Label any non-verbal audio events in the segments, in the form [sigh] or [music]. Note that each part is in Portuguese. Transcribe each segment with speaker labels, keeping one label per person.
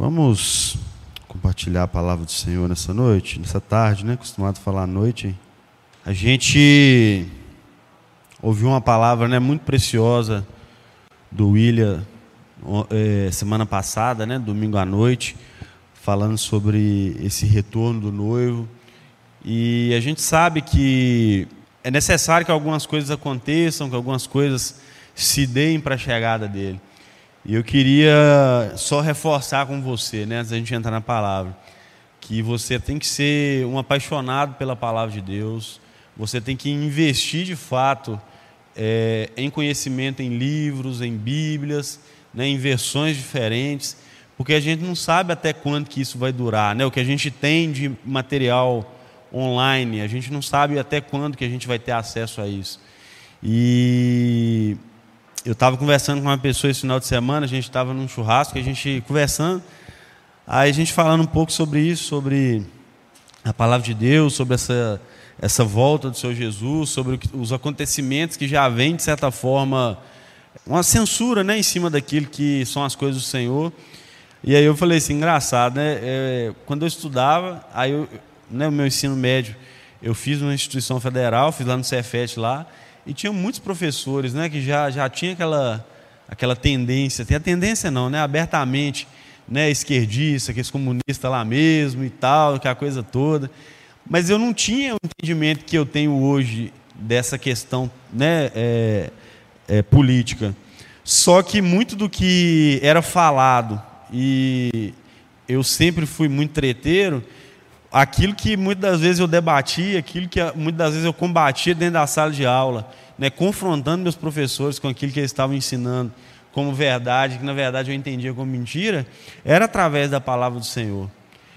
Speaker 1: Vamos compartilhar a palavra do Senhor nessa noite, nessa tarde, né? Acostumado a falar à noite. A gente ouviu uma palavra, né, muito preciosa do William é, semana passada, né, domingo à noite, falando sobre esse retorno do noivo. E a gente sabe que é necessário que algumas coisas aconteçam, que algumas coisas se deem para a chegada dele. E eu queria só reforçar com você, né, antes da gente entrar na palavra, que você tem que ser um apaixonado pela palavra de Deus, você tem que investir de fato é, em conhecimento em livros, em Bíblias, né, em versões diferentes, porque a gente não sabe até quando que isso vai durar, né? O que a gente tem de material online, a gente não sabe até quando que a gente vai ter acesso a isso. E eu estava conversando com uma pessoa esse final de semana, a gente estava num churrasco, a gente conversando, aí a gente falando um pouco sobre isso, sobre a palavra de Deus, sobre essa, essa volta do Senhor Jesus, sobre os acontecimentos que já vêm, de certa forma, uma censura né, em cima daquilo que são as coisas do Senhor. E aí eu falei assim, engraçado, né? É, quando eu estudava, aí né, o meu ensino médio, eu fiz numa instituição federal, fiz lá no Cefet lá, e tinha muitos professores né, que já, já tinha aquela, aquela tendência, tem a tendência não, né, abertamente, né, esquerdista, aqueles comunistas lá mesmo e tal, que a coisa toda. Mas eu não tinha o entendimento que eu tenho hoje dessa questão né, é, é, política. Só que muito do que era falado, e eu sempre fui muito treteiro, aquilo que muitas das vezes eu debatia, aquilo que muitas das vezes eu combatia dentro da sala de aula, né, confrontando meus professores com aquilo que eles estavam ensinando como verdade, que na verdade eu entendia como mentira, era através da palavra do Senhor.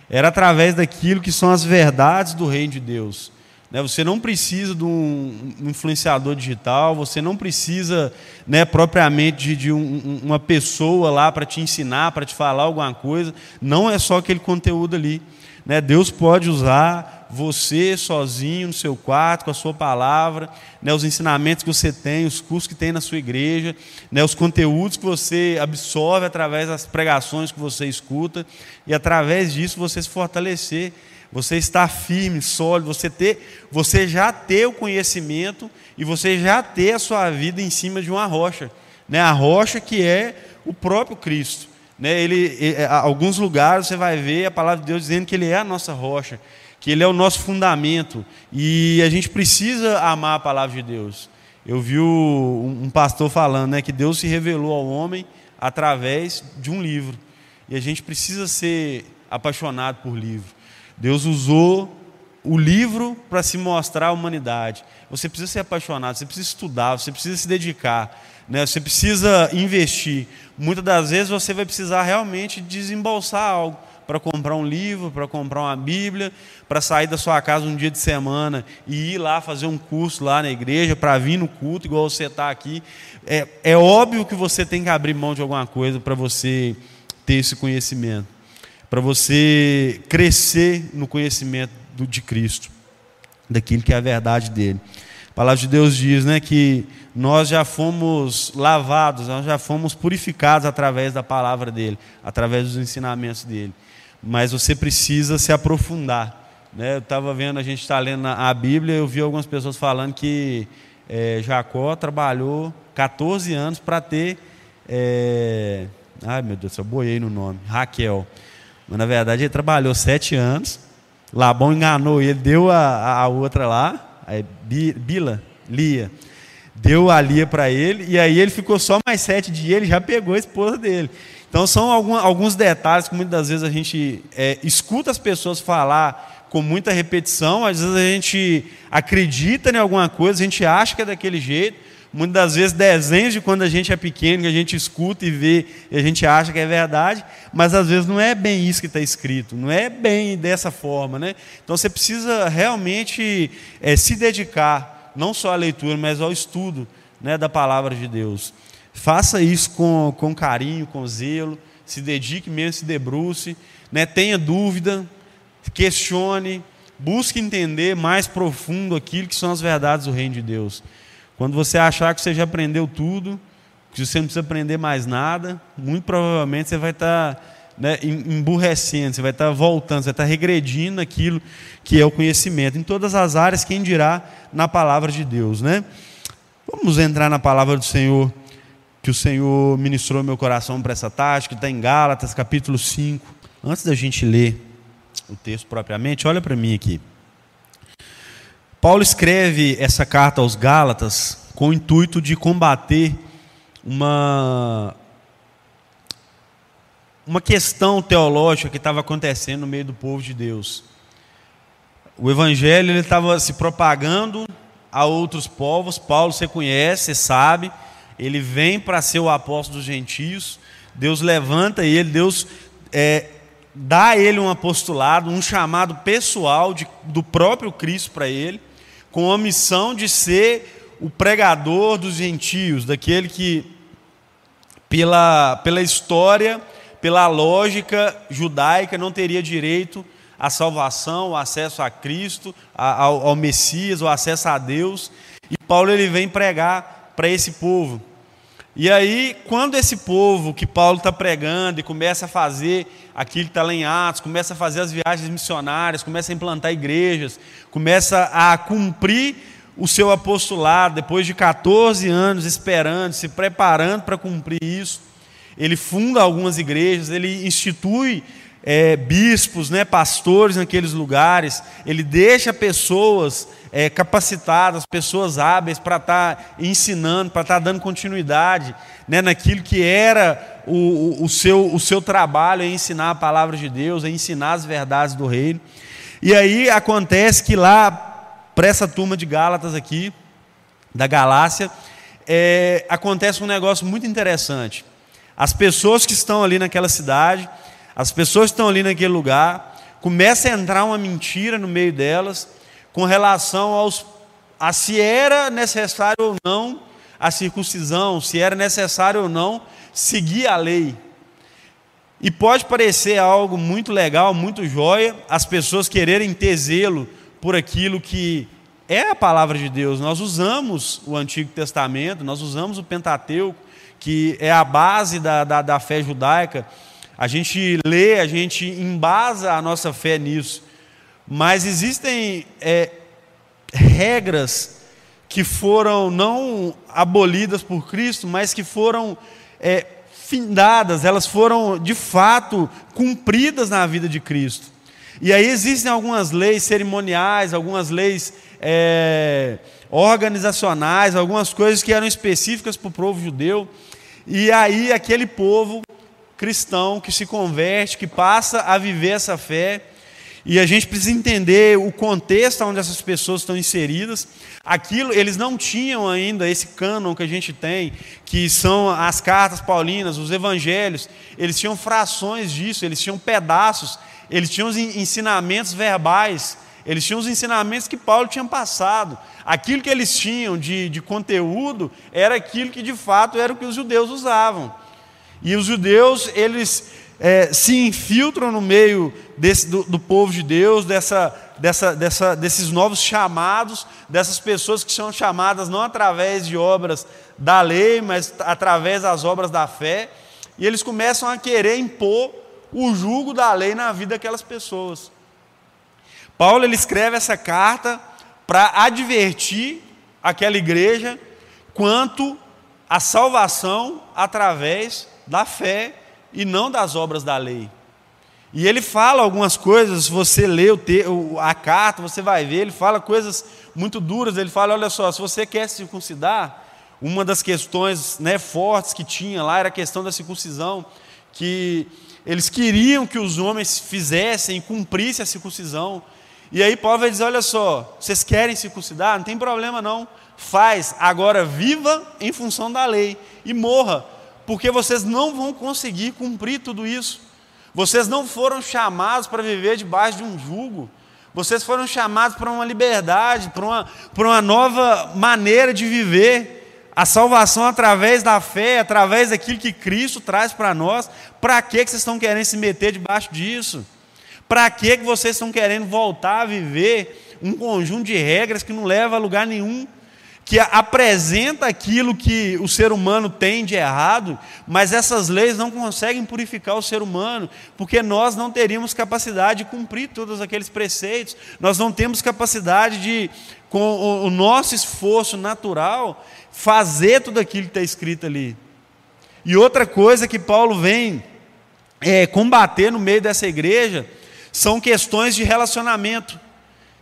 Speaker 1: Era através daquilo que são as verdades do reino de Deus. Né, você não precisa de um influenciador digital, você não precisa né, propriamente de, de um, uma pessoa lá para te ensinar, para te falar alguma coisa. Não é só aquele conteúdo ali. Né? Deus pode usar você sozinho no seu quarto, com a sua palavra, né? os ensinamentos que você tem, os cursos que tem na sua igreja, né? os conteúdos que você absorve através das pregações que você escuta, e através disso você se fortalecer, você estar firme, sólido, você, ter, você já ter o conhecimento e você já ter a sua vida em cima de uma rocha. Né? A rocha que é o próprio Cristo. Né, ele, ele, alguns lugares você vai ver a palavra de Deus dizendo que Ele é a nossa rocha, que Ele é o nosso fundamento, e a gente precisa amar a palavra de Deus. Eu vi um pastor falando né, que Deus se revelou ao homem através de um livro, e a gente precisa ser apaixonado por livro. Deus usou o livro para se mostrar à humanidade. Você precisa ser apaixonado, você precisa estudar, você precisa se dedicar. Né? Você precisa investir. Muitas das vezes você vai precisar realmente desembolsar algo para comprar um livro, para comprar uma Bíblia, para sair da sua casa um dia de semana e ir lá fazer um curso lá na igreja, para vir no culto, igual você está aqui. É, é óbvio que você tem que abrir mão de alguma coisa para você ter esse conhecimento, para você crescer no conhecimento do, de Cristo, daquilo que é a verdade dele. A palavra de Deus diz né, que nós já fomos lavados, nós já fomos purificados através da palavra dele, através dos ensinamentos dele. Mas você precisa se aprofundar. Né? Eu estava vendo, a gente está lendo a Bíblia, eu vi algumas pessoas falando que é, Jacó trabalhou 14 anos para ter. É, ai meu Deus, eu boiei no nome, Raquel. Mas na verdade ele trabalhou sete anos. Labão enganou ele, deu a, a outra lá, a Bila, Lia deu a Lia para ele, e aí ele ficou só mais sete dias, ele já pegou a esposa dele. Então são alguns detalhes que muitas vezes a gente é, escuta as pessoas falar com muita repetição, às vezes a gente acredita em alguma coisa, a gente acha que é daquele jeito, muitas das vezes desenhos de quando a gente é pequeno, que a gente escuta e vê, e a gente acha que é verdade, mas às vezes não é bem isso que está escrito, não é bem dessa forma. Né? Então você precisa realmente é, se dedicar não só à leitura, mas ao estudo né, da palavra de Deus. Faça isso com, com carinho, com zelo, se dedique mesmo, se debruce, né, tenha dúvida, questione, busque entender mais profundo aquilo que são as verdades do reino de Deus. Quando você achar que você já aprendeu tudo, que você não precisa aprender mais nada, muito provavelmente você vai estar né, emburrecendo, você vai estar voltando, você vai estar regredindo aquilo que é o conhecimento. Em todas as áreas, quem dirá na palavra de Deus. Né? Vamos entrar na palavra do Senhor, que o Senhor ministrou meu coração para essa tarde, que está em Gálatas, capítulo 5. Antes da gente ler o texto propriamente, olha para mim aqui. Paulo escreve essa carta aos Gálatas com o intuito de combater uma uma questão teológica que estava acontecendo no meio do povo de Deus. O evangelho ele estava se propagando a outros povos. Paulo você conhece, você sabe. Ele vem para ser o apóstolo dos gentios. Deus levanta ele, Deus é, dá a ele um apostolado, um chamado pessoal de, do próprio Cristo para ele, com a missão de ser o pregador dos gentios, daquele que, pela, pela história, pela lógica judaica, não teria direito à salvação, o acesso a Cristo, ao, ao Messias, o acesso a Deus. E Paulo ele vem pregar para esse povo. E aí, quando esse povo que Paulo está pregando e começa a fazer aquilo que está lá em Atos, começa a fazer as viagens missionárias, começa a implantar igrejas, começa a cumprir o seu apostolado, depois de 14 anos esperando, se preparando para cumprir isso, ele funda algumas igrejas, ele institui é, bispos, né, pastores naqueles lugares, ele deixa pessoas é, capacitadas, pessoas hábeis para estar tá ensinando, para estar tá dando continuidade né, naquilo que era o, o, o, seu, o seu trabalho, em ensinar a palavra de Deus, em ensinar as verdades do reino. E aí acontece que lá, para essa turma de Gálatas aqui, da Galácia, é, acontece um negócio muito interessante. As pessoas que estão ali naquela cidade, as pessoas que estão ali naquele lugar, começa a entrar uma mentira no meio delas com relação aos, a se era necessário ou não a circuncisão, se era necessário ou não seguir a lei. E pode parecer algo muito legal, muito jóia, as pessoas quererem ter zelo por aquilo que é a palavra de Deus. Nós usamos o Antigo Testamento, nós usamos o Pentateuco, que é a base da, da, da fé judaica. A gente lê, a gente embasa a nossa fé nisso. Mas existem é, regras que foram não abolidas por Cristo, mas que foram é, findadas, elas foram de fato cumpridas na vida de Cristo. E aí existem algumas leis cerimoniais, algumas leis é, organizacionais, algumas coisas que eram específicas para o povo judeu, e aí aquele povo cristão que se converte, que passa a viver essa fé, e a gente precisa entender o contexto onde essas pessoas estão inseridas. Aquilo, eles não tinham ainda esse cânon que a gente tem, que são as cartas paulinas, os evangelhos. Eles tinham frações disso, eles tinham pedaços, eles tinham os ensinamentos verbais, eles tinham os ensinamentos que Paulo tinha passado. Aquilo que eles tinham de, de conteúdo era aquilo que de fato era o que os judeus usavam. E os judeus, eles é, se infiltram no meio desse, do, do, povo de Deus, dessa, dessa, dessa, desses novos chamados, dessas pessoas que são chamadas não através de obras da lei, mas através das obras da fé. E eles começam a querer impor o jugo da lei na vida daquelas pessoas. Paulo ele escreve essa carta para advertir aquela igreja quanto à salvação através da fé e não das obras da lei. E ele fala algumas coisas, se você lê a carta, você vai ver, ele fala coisas muito duras. Ele fala: olha só, se você quer se circuncidar, uma das questões né, fortes que tinha lá era a questão da circuncisão, que eles queriam que os homens fizessem, cumprissem a circuncisão. E aí Paulo vai dizer: olha só, vocês querem circuncidar? Não tem problema não. Faz, agora viva em função da lei e morra, porque vocês não vão conseguir cumprir tudo isso. Vocês não foram chamados para viver debaixo de um jugo. Vocês foram chamados para uma liberdade, para uma, para uma nova maneira de viver. A salvação através da fé, através daquilo que Cristo traz para nós. Para que vocês estão querendo se meter debaixo disso? Para que vocês estão querendo voltar a viver um conjunto de regras que não leva a lugar nenhum? que apresenta aquilo que o ser humano tem de errado, mas essas leis não conseguem purificar o ser humano, porque nós não teríamos capacidade de cumprir todos aqueles preceitos, nós não temos capacidade de, com o nosso esforço natural, fazer tudo aquilo que está escrito ali. E outra coisa que Paulo vem é, combater no meio dessa igreja são questões de relacionamento.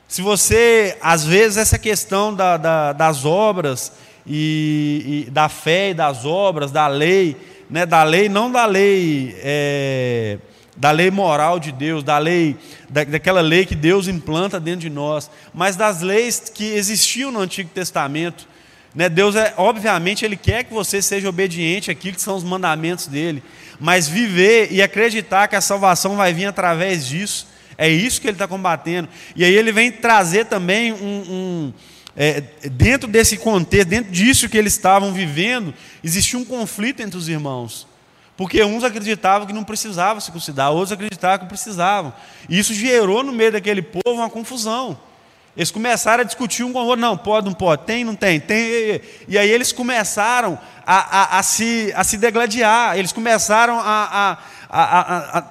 Speaker 1: Se você, às vezes, essa questão da, da, das obras, e, e, da fé e das obras, da lei, né, da lei, não da lei, é, da lei moral de Deus, da lei, da, daquela lei que Deus implanta dentro de nós, mas das leis que existiam no Antigo Testamento. Né, Deus, é, obviamente, Ele quer que você seja obediente àquilo que são os mandamentos dele, mas viver e acreditar que a salvação vai vir através disso, é isso que ele está combatendo. E aí ele vem trazer também um. um é, dentro desse contexto, dentro disso que eles estavam vivendo, existia um conflito entre os irmãos. Porque uns acreditavam que não precisava se circuncidar, outros acreditavam que precisavam. E isso gerou no meio daquele povo uma confusão. Eles começaram a discutir um com o outro, não, pode, não pode, tem, não tem, tem. E aí eles começaram a, a, a se, a se degladiar, eles começaram a, a,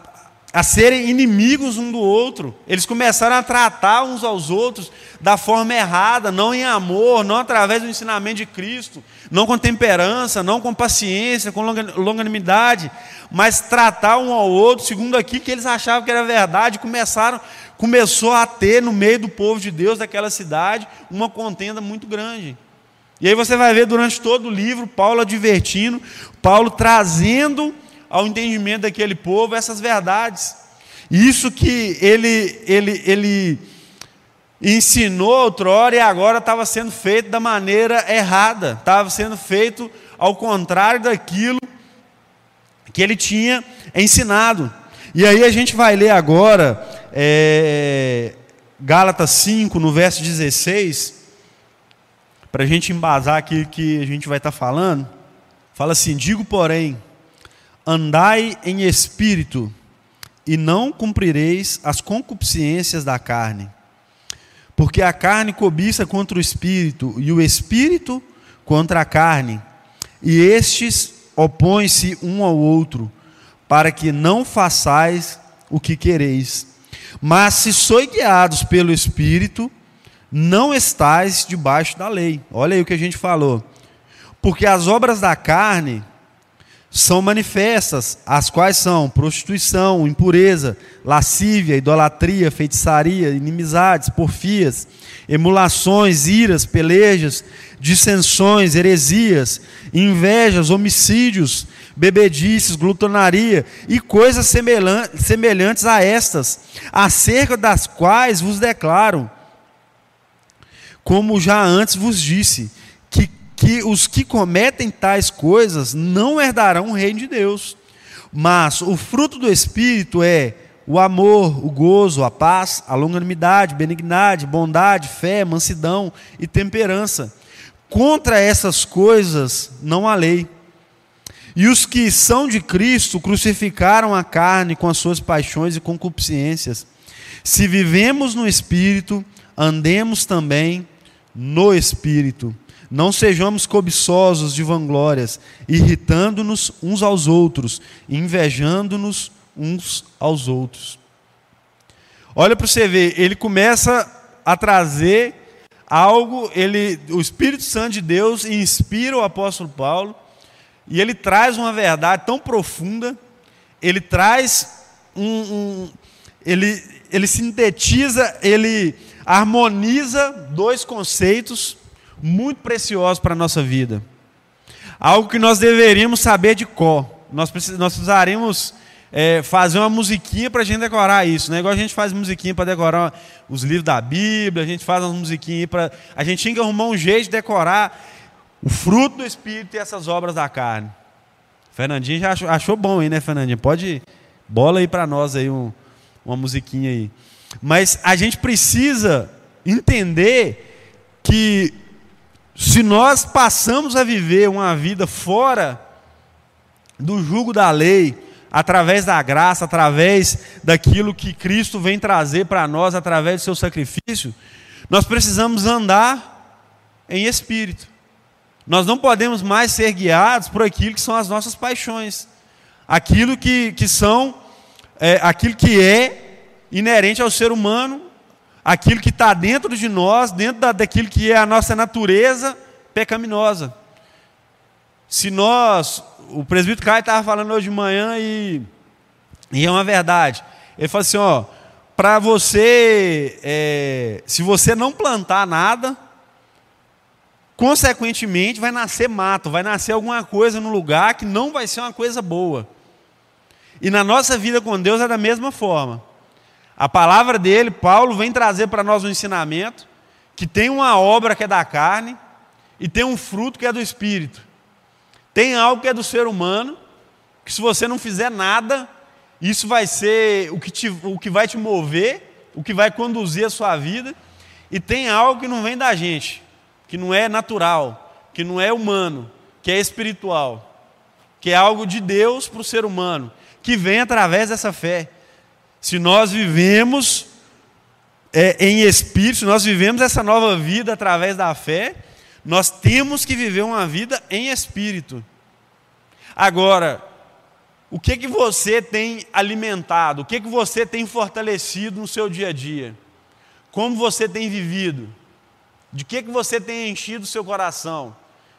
Speaker 1: a, serem inimigos um do outro. Eles começaram a tratar uns aos outros da forma errada, não em amor, não através do ensinamento de Cristo, não com temperança, não com paciência, com longanimidade, mas tratar um ao outro segundo aquilo que eles achavam que era verdade. Começaram, começou a ter no meio do povo de Deus daquela cidade uma contenda muito grande. E aí você vai ver durante todo o livro Paulo advertindo, Paulo trazendo ao entendimento daquele povo essas verdades. Isso que ele, ele, ele ensinou outrora e agora estava sendo feito da maneira errada, estava sendo feito ao contrário daquilo que ele tinha ensinado. E aí a gente vai ler agora é, Gálatas 5, no verso 16, para a gente embasar aquilo que a gente vai estar tá falando. Fala assim: digo, porém, Andai em espírito, e não cumprireis as concupiscências da carne. Porque a carne cobiça contra o espírito, e o espírito contra a carne, e estes opõem-se um ao outro, para que não façais o que quereis. Mas se sois guiados pelo espírito, não estais debaixo da lei. Olha aí o que a gente falou. Porque as obras da carne são manifestas, as quais são prostituição, impureza, lascívia, idolatria, feitiçaria, inimizades, porfias, emulações, iras, pelejas, dissensões, heresias, invejas, homicídios, bebedices, glutonaria e coisas semelhantes a estas, acerca das quais vos declaro, como já antes vos disse, que os que cometem tais coisas não herdarão o reino de Deus. Mas o fruto do Espírito é o amor, o gozo, a paz, a longanimidade, benignidade, bondade, fé, mansidão e temperança. Contra essas coisas não há lei. E os que são de Cristo crucificaram a carne com as suas paixões e concupiscências. Se vivemos no Espírito, andemos também no Espírito. Não sejamos cobiçosos de vanglórias, irritando-nos uns aos outros, invejando-nos uns aos outros. Olha para você ver, ele começa a trazer algo, ele, o Espírito Santo de Deus inspira o apóstolo Paulo, e ele traz uma verdade tão profunda, ele traz um, um ele, ele sintetiza, ele harmoniza dois conceitos muito preciosos para a nossa vida. Algo que nós deveríamos saber de cor. Nós, precis, nós precisaremos é, fazer uma musiquinha para a gente decorar isso. Né? Igual a gente faz musiquinha para decorar os livros da Bíblia, a gente faz uma musiquinha para. A gente tinha que arrumar um jeito de decorar o fruto do Espírito e essas obras da carne. Fernandinho já achou, achou bom aí, né, Fernandinho? Pode. Bola aí para nós aí um, uma musiquinha aí. Mas a gente precisa entender que se nós passamos a viver uma vida fora do jugo da lei, através da graça, através daquilo que Cristo vem trazer para nós através do seu sacrifício, nós precisamos andar em espírito. Nós não podemos mais ser guiados por aquilo que são as nossas paixões, aquilo que, que são, é, aquilo que é inerente ao ser humano, aquilo que está dentro de nós, dentro da, daquilo que é a nossa natureza pecaminosa. Se nós, o presbítero Caio estava falando hoje de manhã e, e é uma verdade. Ele falou assim: ó, para você, é, se você não plantar nada, consequentemente vai nascer mato, vai nascer alguma coisa no lugar que não vai ser uma coisa boa. E na nossa vida com Deus é da mesma forma. A palavra dele, Paulo, vem trazer para nós um ensinamento que tem uma obra que é da carne e tem um fruto que é do espírito. Tem algo que é do ser humano, que se você não fizer nada, isso vai ser o que, te, o que vai te mover, o que vai conduzir a sua vida. E tem algo que não vem da gente, que não é natural, que não é humano, que é espiritual, que é algo de Deus para o ser humano, que vem através dessa fé. Se nós vivemos é, em espírito, se nós vivemos essa nova vida através da fé, nós temos que viver uma vida em espírito. Agora, o que que você tem alimentado? O que que você tem fortalecido no seu dia a dia? Como você tem vivido? De que que você tem enchido o seu coração?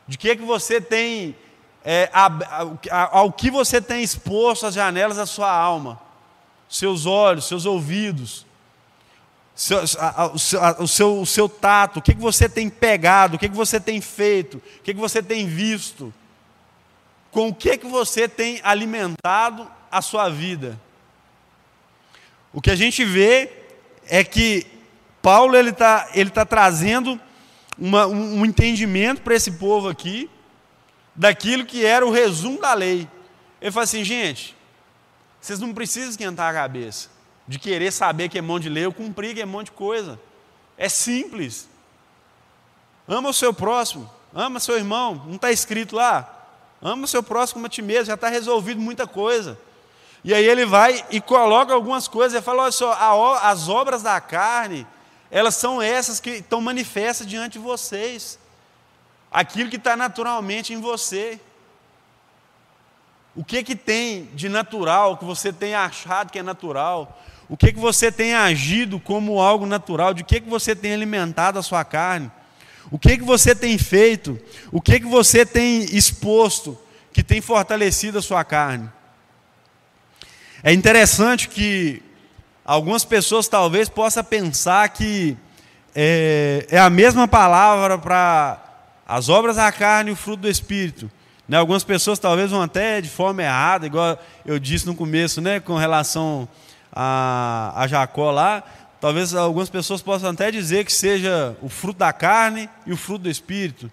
Speaker 1: De que que você tem é, a, a, ao que você tem exposto as janelas da sua alma, seus olhos, seus ouvidos, seu, a, o, seu, o, seu, o seu tato, o que, que você tem pegado, o que, que você tem feito, o que, que você tem visto com o que, que você tem alimentado a sua vida. O que a gente vê é que Paulo ele está ele tá trazendo uma, um, entendimento para esse povo aqui daquilo que era o resumo da lei. Ele fala assim, gente, vocês não precisam esquentar a cabeça de querer saber que é monte de lei ou cumprir que é monte de coisa. É simples. Ama o seu próximo, ama seu irmão, não está escrito lá. Ama o seu próximo como a ti mesmo, já está resolvido muita coisa. E aí ele vai e coloca algumas coisas, ele fala: olha só, as obras da carne, elas são essas que estão manifestas diante de vocês. Aquilo que está naturalmente em você. O que que tem de natural que você tem achado que é natural? O que que você tem agido como algo natural? De que que você tem alimentado a sua carne? O que que você tem feito? O que que você tem exposto que tem fortalecido a sua carne? É interessante que algumas pessoas talvez possam pensar que é, é a mesma palavra para as obras da carne e o fruto do Espírito. Né? Algumas pessoas talvez vão até de forma errada, igual eu disse no começo, né, com relação a, a Jacó lá, Talvez algumas pessoas possam até dizer que seja o fruto da carne e o fruto do espírito.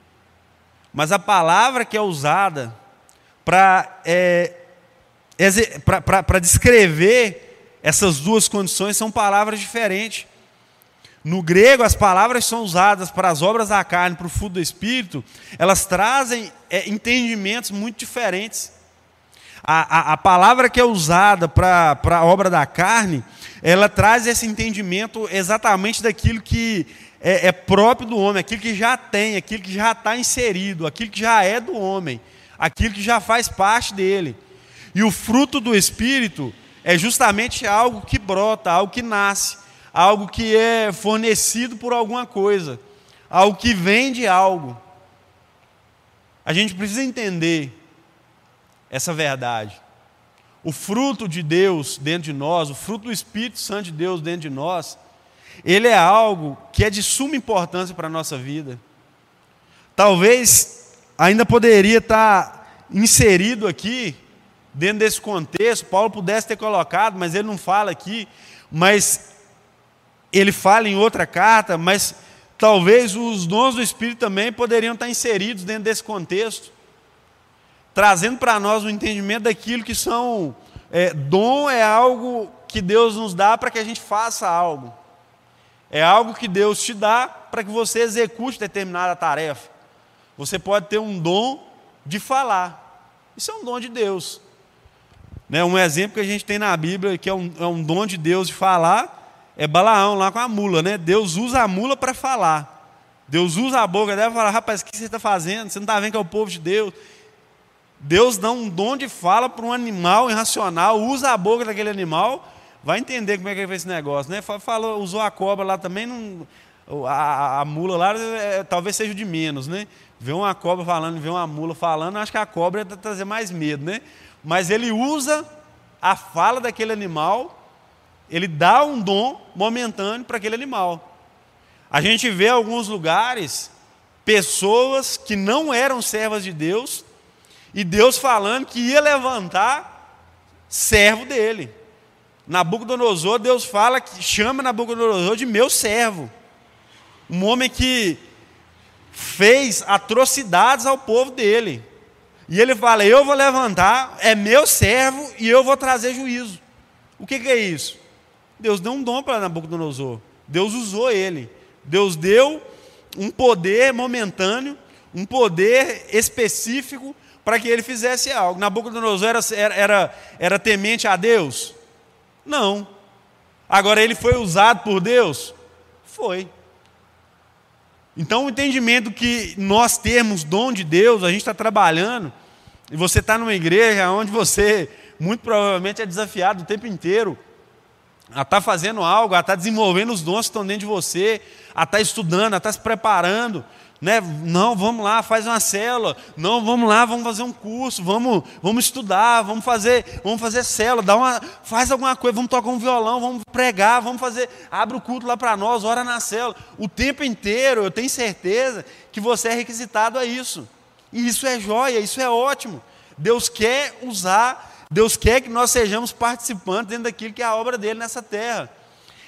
Speaker 1: Mas a palavra que é usada para é, para descrever essas duas condições são palavras diferentes. No grego, as palavras são usadas para as obras da carne, para o fruto do espírito, elas trazem é, entendimentos muito diferentes. A, a, a palavra que é usada para a obra da carne ela traz esse entendimento exatamente daquilo que é, é próprio do homem, aquilo que já tem, aquilo que já está inserido, aquilo que já é do homem, aquilo que já faz parte dele. E o fruto do Espírito é justamente algo que brota, algo que nasce, algo que é fornecido por alguma coisa, algo que vem de algo. A gente precisa entender essa verdade o fruto de Deus dentro de nós, o fruto do Espírito Santo de Deus dentro de nós, ele é algo que é de suma importância para a nossa vida. Talvez ainda poderia estar inserido aqui, dentro desse contexto, Paulo pudesse ter colocado, mas ele não fala aqui, mas ele fala em outra carta, mas talvez os dons do Espírito também poderiam estar inseridos dentro desse contexto trazendo para nós o entendimento daquilo que são. É, dom é algo que Deus nos dá para que a gente faça algo. É algo que Deus te dá para que você execute determinada tarefa. Você pode ter um dom de falar. Isso é um dom de Deus. Né, um exemplo que a gente tem na Bíblia, que é um, é um dom de Deus de falar, é Balaão lá com a mula. Né? Deus usa a mula para falar. Deus usa a boca dela e fala: rapaz, o que você está fazendo? Você não está vendo que é o povo de Deus? Deus dá um dom de fala para um animal irracional, usa a boca daquele animal, vai entender como é que ele fez esse negócio. Né? Falou, usou a cobra lá também, não, a, a, mula lá é, talvez seja de menos. Né? Ver uma cobra falando, ver uma mula falando, acho que a cobra é trazer mais medo. Né? Mas ele usa a fala daquele animal, ele dá um dom momentâneo para aquele animal. A gente vê alguns lugares pessoas que não eram servas de Deus e Deus falando que ia levantar servo dele. Nabucodonosor, Deus fala que chama Nabucodonosor de meu servo. Um homem que fez atrocidades ao povo dele. E ele fala: Eu vou levantar, é meu servo e eu vou trazer juízo. O que, que é isso? Deus deu um dom para Nabucodonosor. Deus usou ele. Deus deu um poder momentâneo, um poder específico para que ele fizesse algo. Nabucodonosor era, era, era, era temente a Deus? Não. Agora ele foi usado por Deus? Foi. Então o entendimento que nós temos dom de Deus, a gente está trabalhando, e você está numa igreja onde você muito provavelmente é desafiado o tempo inteiro a estar tá fazendo algo, a estar tá desenvolvendo os dons que estão dentro de você, a estar tá estudando, a estar se preparando. Né? Não, vamos lá, faz uma célula. Não, vamos lá, vamos fazer um curso, vamos, vamos estudar, vamos fazer, vamos fazer célula, dá uma, faz alguma coisa, vamos tocar um violão, vamos pregar, vamos fazer, abre o culto lá para nós, ora na célula. O tempo inteiro, eu tenho certeza que você é requisitado a isso. E isso é joia, isso é ótimo. Deus quer usar, Deus quer que nós sejamos participantes dentro daquilo que é a obra dele nessa terra.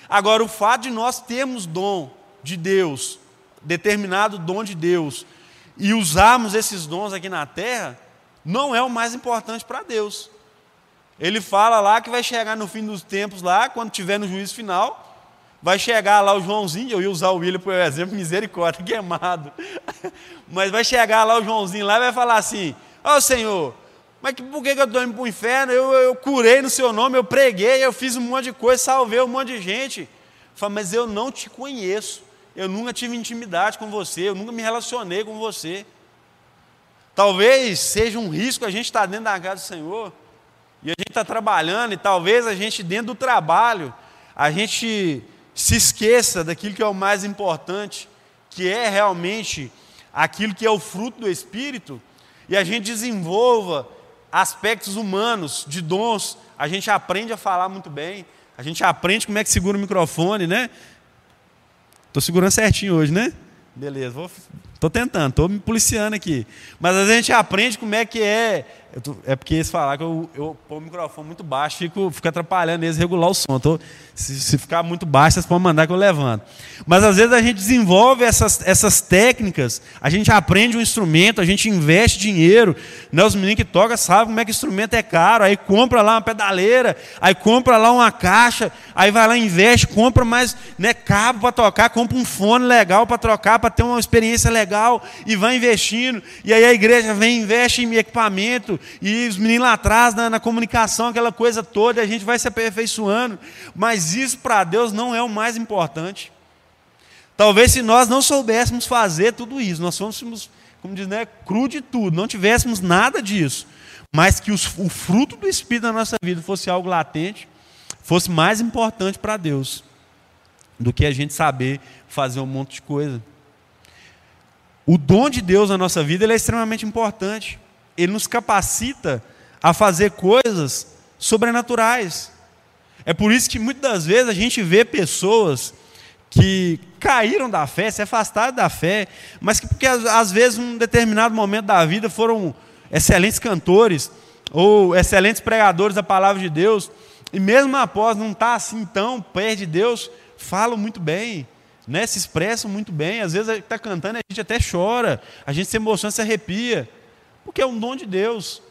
Speaker 1: Agora, o fato de nós termos dom de Deus, determinado dom de Deus, e usarmos esses dons aqui na terra, não é o mais importante para Deus. Ele fala lá que vai chegar no fim dos tempos, lá, quando tiver no juízo final, vai chegar lá o Joãozinho, eu ia usar o William por exemplo, [laughs] misericórdia, queimado. [laughs] Mas vai chegar lá o Joãozinho lá e vai falar assim: Ó oh, Senhor, mas por que, eu estou indo para o inferno? Eu, eu curei no seu nome, eu preguei, eu fiz um monte de coisa, salvei um monte de gente. Fala, mas eu não te conheço. Eu nunca tive intimidade com você, eu nunca me relacionei com você. Talvez seja um risco a gente estar dentro da casa do Senhor, e a gente está trabalhando, e talvez a gente, dentro do trabalho, a gente se esqueça daquilo que é o mais importante, que é realmente aquilo que é o fruto do Espírito, e a gente desenvolva aspectos humanos, de dons, a gente aprende a falar muito bem, a gente aprende como é que segura o microfone, né? Estou segurando certinho hoje, né? Beleza, vou Estou tentando, estou me policiando aqui. Mas às vezes a gente aprende como é que é. Tô, é porque eles falaram que eu, eu pôr o microfone muito baixo, fico, fico atrapalhando eles regular o som. Tô, se, se, ficar muito baixo, vocês podem mandar que eu levanto. Mas às vezes a gente desenvolve essas, essas técnicas, a gente aprende um instrumento, a gente investe dinheiro. Né? Os meninos que tocam sabem como é que instrumento é caro, aí compra lá uma pedaleira, aí compra lá uma caixa, aí vai lá, investe, compra mais né, cabo para tocar, compra um fone legal para trocar, para ter uma experiência legal e vai investindo. E aí a igreja vem, investe em equipamento, e os meninos lá atrás, na, na comunicação, aquela coisa toda, a gente vai se aperfeiçoando. Mas isso para Deus não é o mais importante. Talvez se nós não soubéssemos fazer tudo isso, nós fôssemos, como diz, né, cru de tudo, não tivéssemos nada disso, mas que os, o fruto do Espírito na nossa vida fosse algo latente, fosse mais importante para Deus do que a gente saber fazer um monte de coisa. O dom de Deus na nossa vida é extremamente importante. Ele nos capacita a fazer coisas sobrenaturais. É por isso que muitas das vezes a gente vê pessoas que caíram da fé, se afastaram da fé, mas que porque às vezes num determinado momento da vida foram excelentes cantores ou excelentes pregadores da palavra de Deus, e mesmo após não estar assim tão perto de Deus, falam muito bem, né, se expressam muito bem. Às vezes está cantando e a gente até chora, a gente se emociona, se arrepia, porque é um dom de Deus.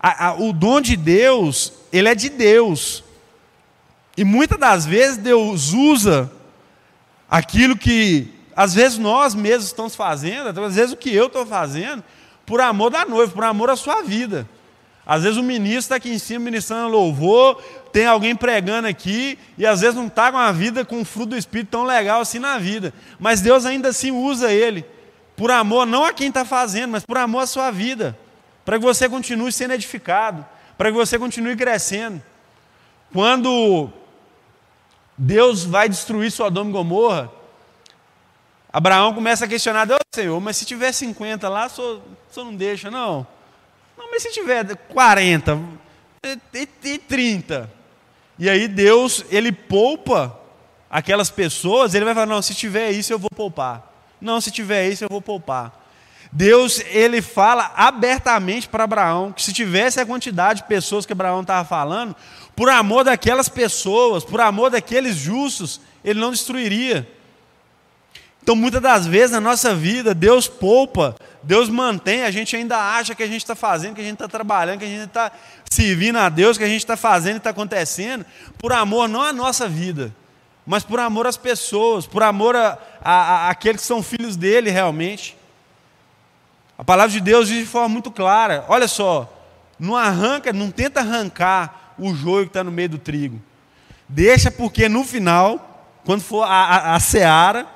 Speaker 1: A, a, o dom de Deus, ele é de Deus. E muitas das vezes Deus usa aquilo que, às vezes nós mesmos estamos fazendo, às vezes o que eu estou fazendo, por amor da noiva, por amor à sua vida. Às vezes o ministro está aqui em cima ministrando louvor, tem alguém pregando aqui, e às vezes não está com a vida, com o fruto do Espírito tão legal assim na vida. Mas Deus ainda assim usa ele, por amor, não a quem está fazendo, mas por amor à sua vida, para que você continue sendo edificado, para que você continue crescendo. Quando Deus vai destruir Sodoma e Gomorra, Abraão começa a questionar, Deus, Senhor, mas se tiver 50 lá, o senhor não deixa, não? Não, mas se tiver 40 e, e 30. E aí Deus, ele poupa aquelas pessoas, ele vai falar, não, se tiver isso eu vou poupar. Não, se tiver isso eu vou poupar. Deus, ele fala abertamente para Abraão que se tivesse a quantidade de pessoas que Abraão estava falando, por amor daquelas pessoas, por amor daqueles justos, ele não destruiria. Então, muitas das vezes na nossa vida, Deus poupa, Deus mantém, a gente ainda acha que a gente está fazendo, que a gente está trabalhando, que a gente está servindo a Deus, que a gente está fazendo e está acontecendo, por amor não à nossa vida, mas por amor às pessoas, por amor a, a, a aqueles que são filhos dele realmente. A palavra de Deus diz de forma muito clara: olha só, não arranca, não tenta arrancar o joio que está no meio do trigo. Deixa, porque no final, quando for a, a, a seara,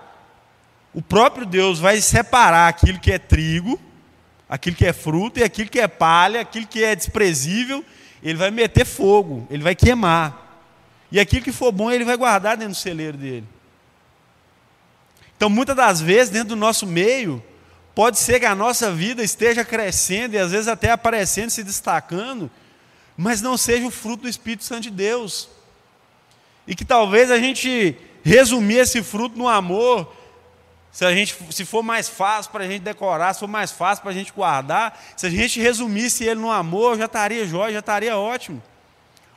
Speaker 1: o próprio Deus vai separar aquilo que é trigo, aquilo que é fruto e aquilo que é palha, aquilo que é desprezível, ele vai meter fogo, ele vai queimar. E aquilo que for bom, ele vai guardar dentro do celeiro dele. Então, muitas das vezes, dentro do nosso meio, pode ser que a nossa vida esteja crescendo e às vezes até aparecendo, se destacando, mas não seja o fruto do Espírito Santo de Deus. E que talvez a gente resumir esse fruto no amor se, a gente, se for mais fácil para a gente decorar, se for mais fácil para a gente guardar, se a gente resumisse ele no amor, já estaria jóia, já estaria ótimo.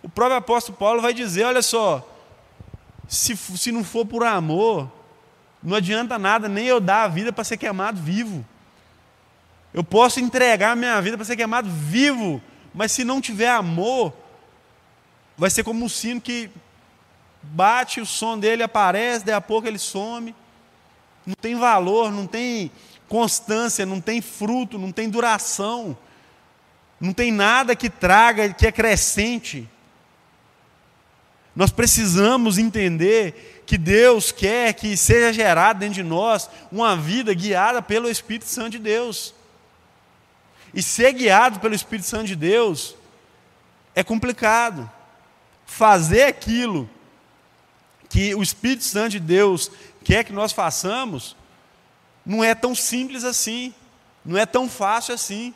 Speaker 1: O próprio apóstolo Paulo vai dizer: olha só, se, se não for por amor, não adianta nada nem eu dar a vida para ser queimado vivo. Eu posso entregar a minha vida para ser queimado vivo, mas se não tiver amor, vai ser como um sino que bate, o som dele aparece, daí a pouco ele some não tem valor, não tem constância, não tem fruto, não tem duração, não tem nada que traga, que é crescente. Nós precisamos entender que Deus quer que seja gerada dentro de nós uma vida guiada pelo Espírito Santo de Deus. E ser guiado pelo Espírito Santo de Deus é complicado. Fazer aquilo que o Espírito Santo de Deus quer que nós façamos, não é tão simples assim, não é tão fácil assim.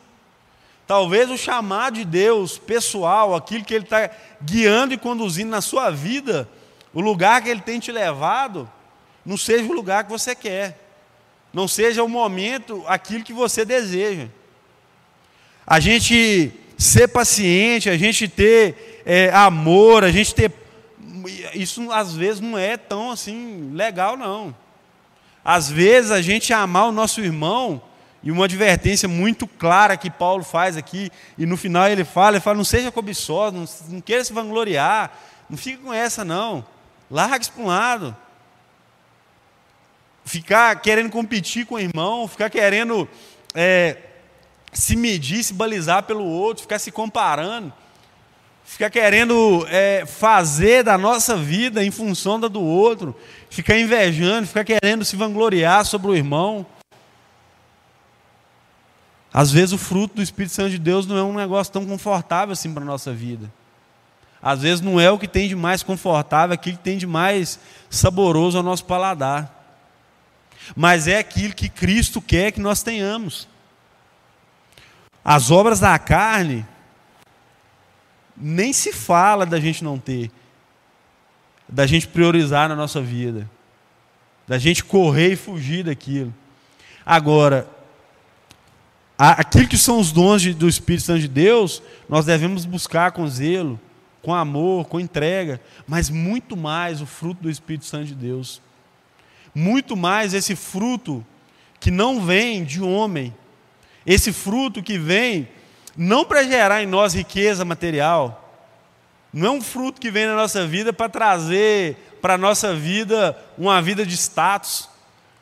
Speaker 1: Talvez o chamado de Deus pessoal, aquilo que Ele está guiando e conduzindo na sua vida, o lugar que Ele tem te levado, não seja o lugar que você quer, não seja o momento, aquilo que você deseja. A gente ser paciente, a gente ter é, amor, a gente ter isso às vezes não é tão assim legal, não. Às vezes a gente amar o nosso irmão, e uma advertência muito clara que Paulo faz aqui, e no final ele fala, ele fala, não seja cobiçoso, não, não queira se vangloriar, não fique com essa não, larga isso para um lado. Ficar querendo competir com o irmão, ficar querendo é, se medir, se balizar pelo outro, ficar se comparando ficar querendo é, fazer da nossa vida em função da do outro, ficar invejando, ficar querendo se vangloriar sobre o irmão. Às vezes o fruto do Espírito Santo de Deus não é um negócio tão confortável assim para a nossa vida. Às vezes não é o que tem de mais confortável, aquilo que tem de mais saboroso ao nosso paladar. Mas é aquilo que Cristo quer que nós tenhamos. As obras da carne, nem se fala da gente não ter, da gente priorizar na nossa vida, da gente correr e fugir daquilo. Agora, aquilo que são os dons de, do Espírito Santo de Deus, nós devemos buscar com zelo, com amor, com entrega, mas muito mais o fruto do Espírito Santo de Deus. Muito mais esse fruto que não vem de homem, esse fruto que vem não para gerar em nós riqueza material, não é um fruto que vem na nossa vida para trazer para a nossa vida uma vida de status,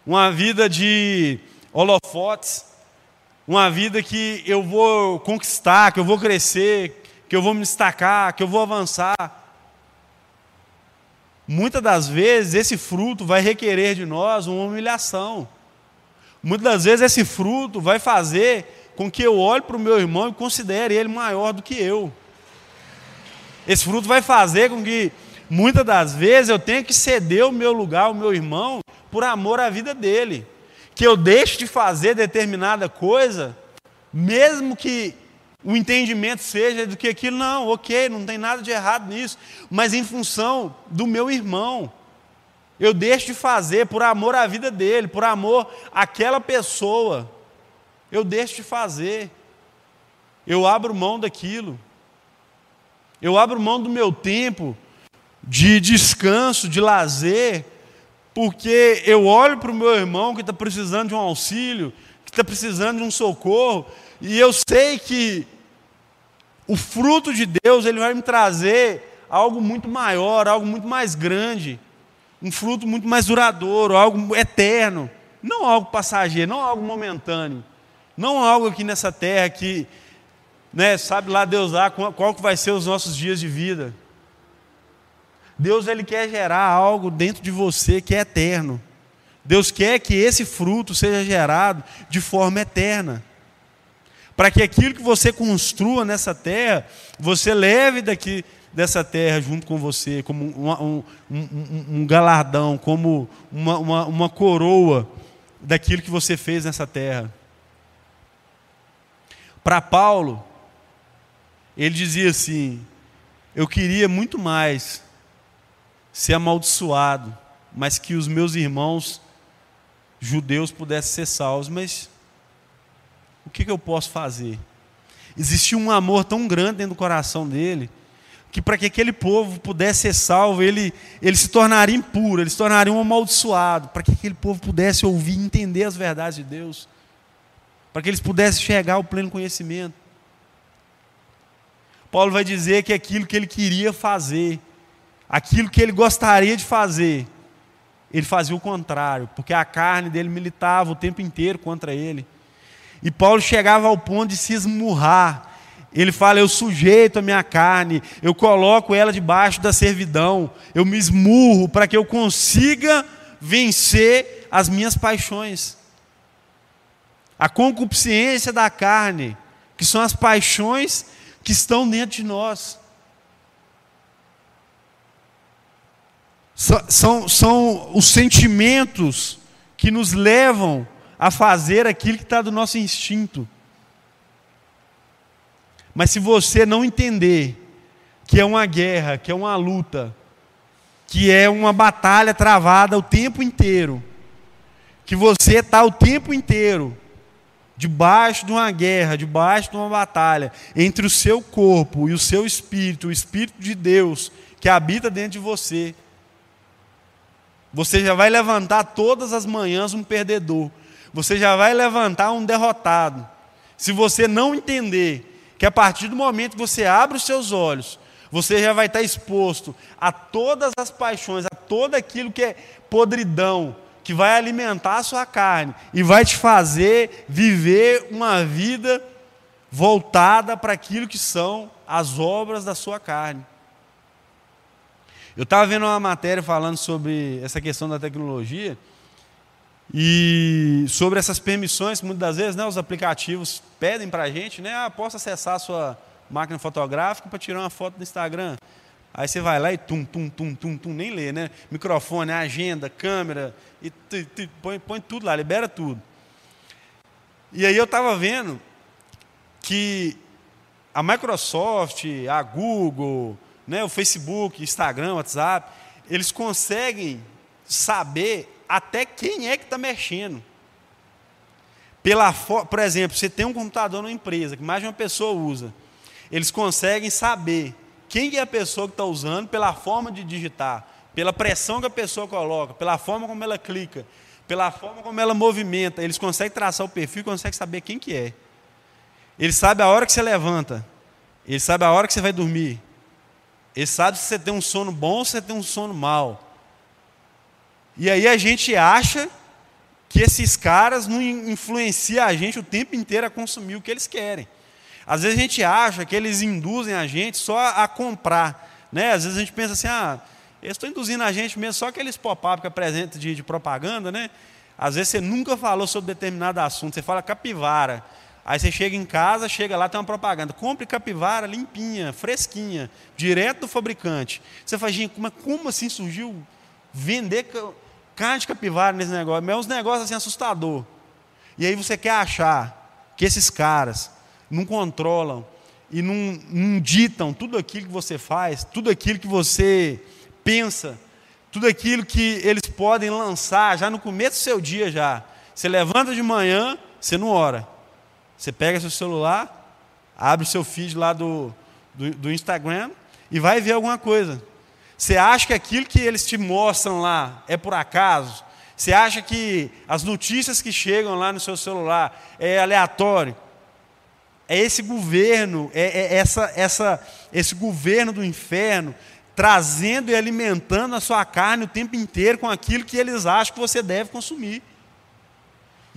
Speaker 1: uma vida de holofotes, uma vida que eu vou conquistar, que eu vou crescer, que eu vou me destacar, que eu vou avançar. Muitas das vezes esse fruto vai requerer de nós uma humilhação. Muitas das vezes esse fruto vai fazer com que eu olhe para o meu irmão e considere ele maior do que eu. Esse fruto vai fazer com que muitas das vezes eu tenha que ceder o meu lugar ao meu irmão por amor à vida dele. Que eu deixe de fazer determinada coisa, mesmo que o entendimento seja do que aquilo, não, ok, não tem nada de errado nisso, mas em função do meu irmão. Eu deixo de fazer por amor à vida dele, por amor àquela pessoa. Eu deixo de fazer. Eu abro mão daquilo. Eu abro mão do meu tempo de descanso, de lazer, porque eu olho para o meu irmão que está precisando de um auxílio, que está precisando de um socorro, e eu sei que o fruto de Deus ele vai me trazer algo muito maior, algo muito mais grande, um fruto muito mais duradouro, algo eterno, não algo passageiro, não algo momentâneo, não algo aqui nessa terra que né, sabe lá Deus lá qual, que vai ser os nossos dias de vida. Deus ele quer gerar algo dentro de você que é eterno. Deus quer que esse fruto seja gerado de forma eterna. Para que aquilo que você construa nessa terra, você leve daqui dessa terra junto com você, como um, um, um, um galardão, como uma, uma, uma coroa daquilo que você fez nessa terra. Para Paulo, ele dizia assim: Eu queria muito mais ser amaldiçoado, mas que os meus irmãos judeus pudessem ser salvos. Mas o que, que eu posso fazer? Existia um amor tão grande dentro do coração dele, que para que aquele povo pudesse ser salvo, ele, ele se tornaria impuro, ele se tornaria um amaldiçoado, para que aquele povo pudesse ouvir e entender as verdades de Deus, para que eles pudessem chegar ao pleno conhecimento. Paulo vai dizer que aquilo que ele queria fazer, aquilo que ele gostaria de fazer, ele fazia o contrário, porque a carne dele militava o tempo inteiro contra ele. E Paulo chegava ao ponto de se esmurrar. Ele fala: Eu sujeito a minha carne, eu coloco ela debaixo da servidão, eu me esmurro para que eu consiga vencer as minhas paixões. A concupiscência da carne, que são as paixões que estão dentro de nós. São, são os sentimentos que nos levam a fazer aquilo que está do nosso instinto. Mas se você não entender que é uma guerra, que é uma luta, que é uma batalha travada o tempo inteiro, que você está o tempo inteiro debaixo de uma guerra, debaixo de uma batalha, entre o seu corpo e o seu espírito, o espírito de Deus que habita dentro de você, você já vai levantar todas as manhãs um perdedor, você já vai levantar um derrotado. Se você não entender que a partir do momento que você abre os seus olhos, você já vai estar exposto a todas as paixões, a todo aquilo que é podridão, que vai alimentar a sua carne e vai te fazer viver uma vida voltada para aquilo que são as obras da sua carne. Eu estava vendo uma matéria falando sobre essa questão da tecnologia e sobre essas permissões, muitas das vezes né, os aplicativos pedem para a gente, né, ah, posso acessar a sua máquina fotográfica para tirar uma foto do Instagram. Aí você vai lá e tum, tum, tum, tum, tum, nem lê, né? Microfone, agenda, câmera, e põe, põe tudo lá, libera tudo. E aí eu estava vendo que a Microsoft, a Google, né, o Facebook, Instagram, WhatsApp, eles conseguem saber até quem é que está mexendo. Pela, por exemplo, você tem um computador numa empresa que mais de uma pessoa usa. Eles conseguem saber quem é a pessoa que está usando pela forma de digitar, pela pressão que a pessoa coloca, pela forma como ela clica, pela forma como ela movimenta. Eles conseguem traçar o perfil, conseguem saber quem que é. Eles sabem a hora que você levanta. Eles sabem a hora que você vai dormir. Eles sabem se você tem um sono bom ou se você tem um sono mau. E aí a gente acha que esses caras não influenciam a gente o tempo inteiro a consumir o que eles querem. Às vezes a gente acha que eles induzem a gente só a comprar. Né? Às vezes a gente pensa assim, ah, eles estão induzindo a gente mesmo, só aqueles pop-up que apresentam de, de propaganda, né? Às vezes você nunca falou sobre determinado assunto, você fala capivara. Aí você chega em casa, chega lá, tem uma propaganda. Compre capivara limpinha, fresquinha, direto do fabricante. Você fala, gente, como, como assim surgiu vender carne de capivara nesse negócio? É uns negócios assim assustador. E aí você quer achar que esses caras não controlam e não, não ditam tudo aquilo que você faz, tudo aquilo que você pensa, tudo aquilo que eles podem lançar já no começo do seu dia já. Você levanta de manhã, você não ora. Você pega seu celular, abre o seu feed lá do, do, do Instagram e vai ver alguma coisa. Você acha que aquilo que eles te mostram lá é por acaso? Você acha que as notícias que chegam lá no seu celular é aleatório? É esse governo, é, é essa, essa, esse governo do inferno trazendo e alimentando a sua carne o tempo inteiro com aquilo que eles acham que você deve consumir.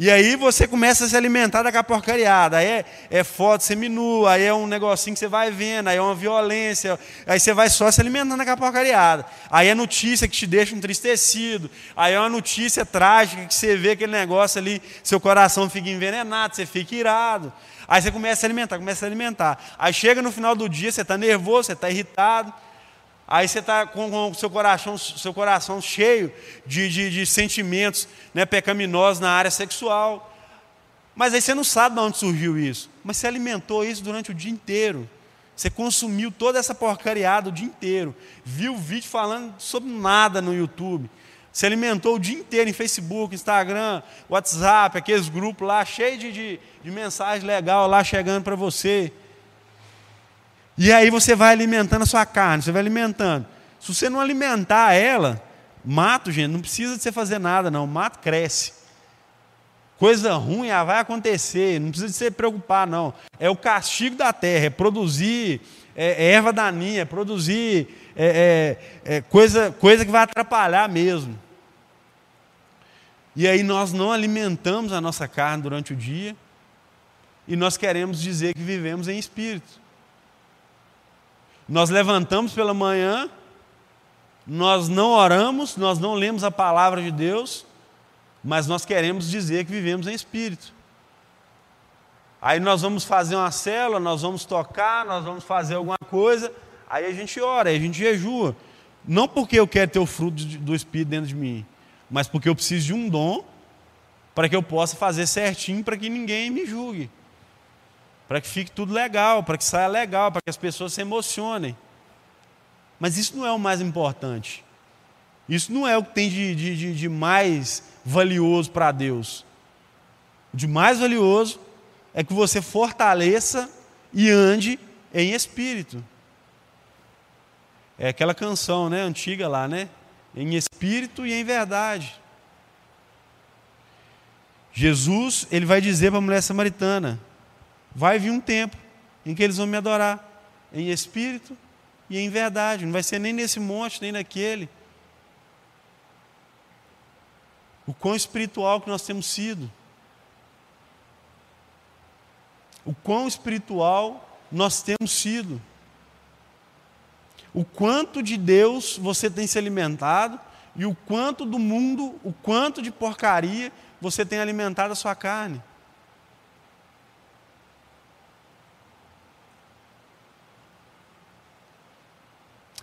Speaker 1: E aí você começa a se alimentar daquela porcariada. Aí é, é foto seminua, aí é um negocinho que você vai vendo, aí é uma violência, aí você vai só se alimentando daquela porcariada. Aí é notícia que te deixa entristecido, aí é uma notícia trágica que você vê aquele negócio ali, seu coração fica envenenado, você fica irado. Aí você começa a alimentar, começa a alimentar. Aí chega no final do dia, você está nervoso, você está irritado. Aí você está com o seu coração, seu coração cheio de, de, de sentimentos né, pecaminosos na área sexual. Mas aí você não sabe de onde surgiu isso. Mas você alimentou isso durante o dia inteiro. Você consumiu toda essa porcariada o dia inteiro. Viu vídeo falando sobre nada no YouTube. Você alimentou o dia inteiro em Facebook, Instagram, WhatsApp, aqueles grupos lá, cheios de, de, de mensagem legal lá chegando para você. E aí você vai alimentando a sua carne, você vai alimentando. Se você não alimentar ela, mato, gente, não precisa de você fazer nada, não. Mato cresce. Coisa ruim ah, vai acontecer, não precisa de você preocupar, não. É o castigo da terra, é produzir é, é erva daninha, é produzir é, é, é, coisa, coisa que vai atrapalhar mesmo. E aí nós não alimentamos a nossa carne durante o dia e nós queremos dizer que vivemos em espírito. Nós levantamos pela manhã, nós não oramos, nós não lemos a palavra de Deus, mas nós queremos dizer que vivemos em espírito. Aí nós vamos fazer uma célula, nós vamos tocar, nós vamos fazer alguma coisa, aí a gente ora, aí a gente jejua. Não porque eu quero ter o fruto do Espírito dentro de mim, mas porque eu preciso de um dom para que eu possa fazer certinho para que ninguém me julgue para que fique tudo legal, para que saia legal, para que as pessoas se emocionem. Mas isso não é o mais importante. Isso não é o que tem de, de, de mais valioso para Deus. O de mais valioso é que você fortaleça e ande em espírito. É aquela canção, né, antiga lá, né? Em espírito e em verdade. Jesus, ele vai dizer para a mulher samaritana: vai vir um tempo em que eles vão me adorar em espírito e em verdade. Não vai ser nem nesse monte, nem naquele. O quão espiritual que nós temos sido. O quão espiritual nós temos sido. O quanto de Deus você tem se alimentado e o quanto do mundo, o quanto de porcaria você tem alimentado a sua carne.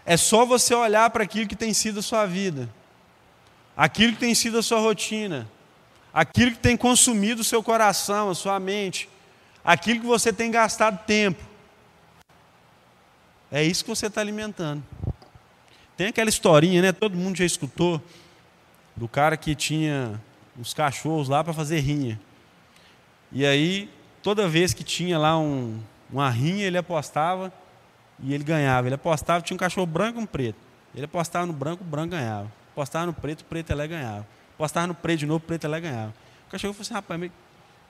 Speaker 1: É só você olhar para aquilo que tem sido a sua vida, aquilo que tem sido a sua rotina, aquilo que tem consumido o seu coração, a sua mente, aquilo que você tem gastado tempo. É isso que você está alimentando. Tem aquela historinha, né? Todo mundo já escutou do cara que tinha uns cachorros lá para fazer rinha. E aí, toda vez que tinha lá um, uma rinha, ele apostava e ele ganhava. Ele apostava, tinha um cachorro branco e um preto. Ele apostava no branco, o branco ganhava. Apostava no preto, o preto ele ganhava. Apostava no preto de novo, o preto ele ganhava. O cachorro falou assim: rapaz, me,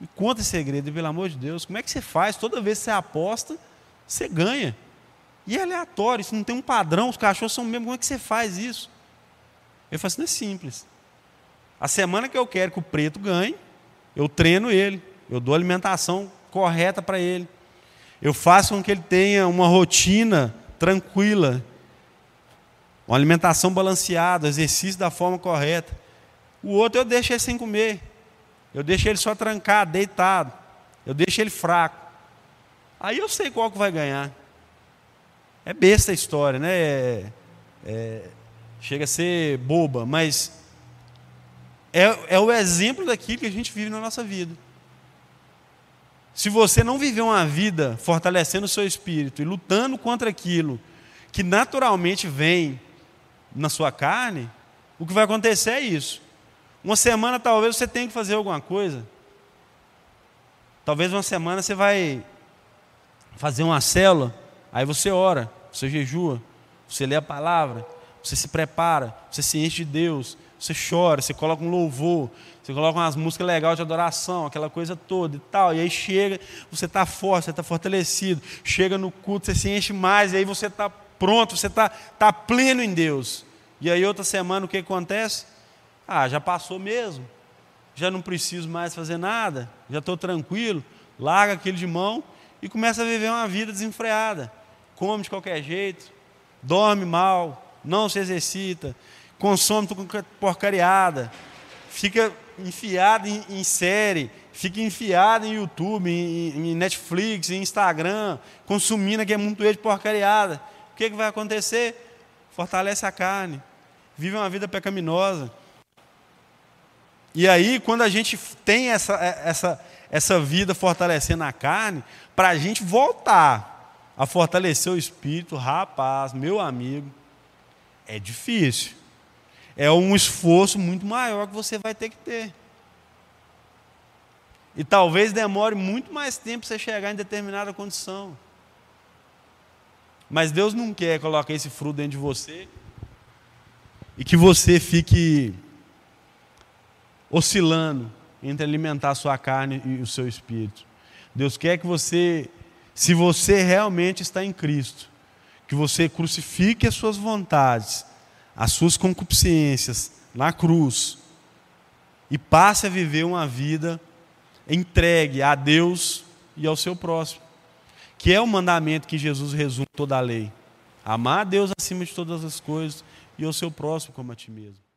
Speaker 1: me conta esse segredo, pelo amor de Deus. Como é que você faz? Toda vez que você aposta, você ganha. E é aleatório, isso não tem um padrão, os cachorros são mesmo. Como é que você faz isso? Eu falei assim: não é simples. A semana que eu quero que o preto ganhe, eu treino ele, eu dou alimentação correta para ele. Eu faço com que ele tenha uma rotina tranquila, uma alimentação balanceada, exercício da forma correta. O outro eu deixo ele sem comer. Eu deixo ele só trancado, deitado. Eu deixo ele fraco. Aí eu sei qual que vai ganhar. É besta a história, né? É, é, chega a ser boba, mas é, é o exemplo daquilo que a gente vive na nossa vida. Se você não viver uma vida fortalecendo o seu espírito e lutando contra aquilo que naturalmente vem na sua carne, o que vai acontecer é isso. Uma semana talvez você tenha que fazer alguma coisa. Talvez uma semana você vai fazer uma célula, aí você ora, você jejua, você lê a palavra, você se prepara, você se enche de Deus, você chora, você coloca um louvor, você coloca umas músicas legais de adoração, aquela coisa toda e tal. E aí chega, você está forte, você está fortalecido. Chega no culto, você se enche mais, e aí você está pronto, você está tá pleno em Deus. E aí outra semana o que acontece? Ah, já passou mesmo. Já não preciso mais fazer nada, já estou tranquilo. Larga aquilo de mão e começa a viver uma vida desenfreada. Come de qualquer jeito, dorme mal, não se exercita, consome porcariada, fica enfiado em, em, série, fica enfiado em YouTube, em, em, Netflix, em Instagram, consumindo aqui é muito de porcariada. O que, que vai acontecer? Fortalece a carne, vive uma vida pecaminosa. E aí, quando a gente tem essa, essa, essa vida fortalecendo a carne, para a gente voltar a fortalecer o espírito, rapaz, meu amigo, é difícil. É um esforço muito maior que você vai ter que ter. E talvez demore muito mais tempo você chegar em determinada condição. Mas Deus não quer colocar esse fruto dentro de você e que você fique oscilando entre alimentar a sua carne e o seu espírito. Deus quer que você, se você realmente está em Cristo, que você crucifique as suas vontades, as suas concupiscências na cruz e passe a viver uma vida entregue a Deus e ao seu próximo, que é o mandamento que Jesus resume toda a lei. Amar a Deus acima de todas as coisas e ao seu próximo como a ti mesmo.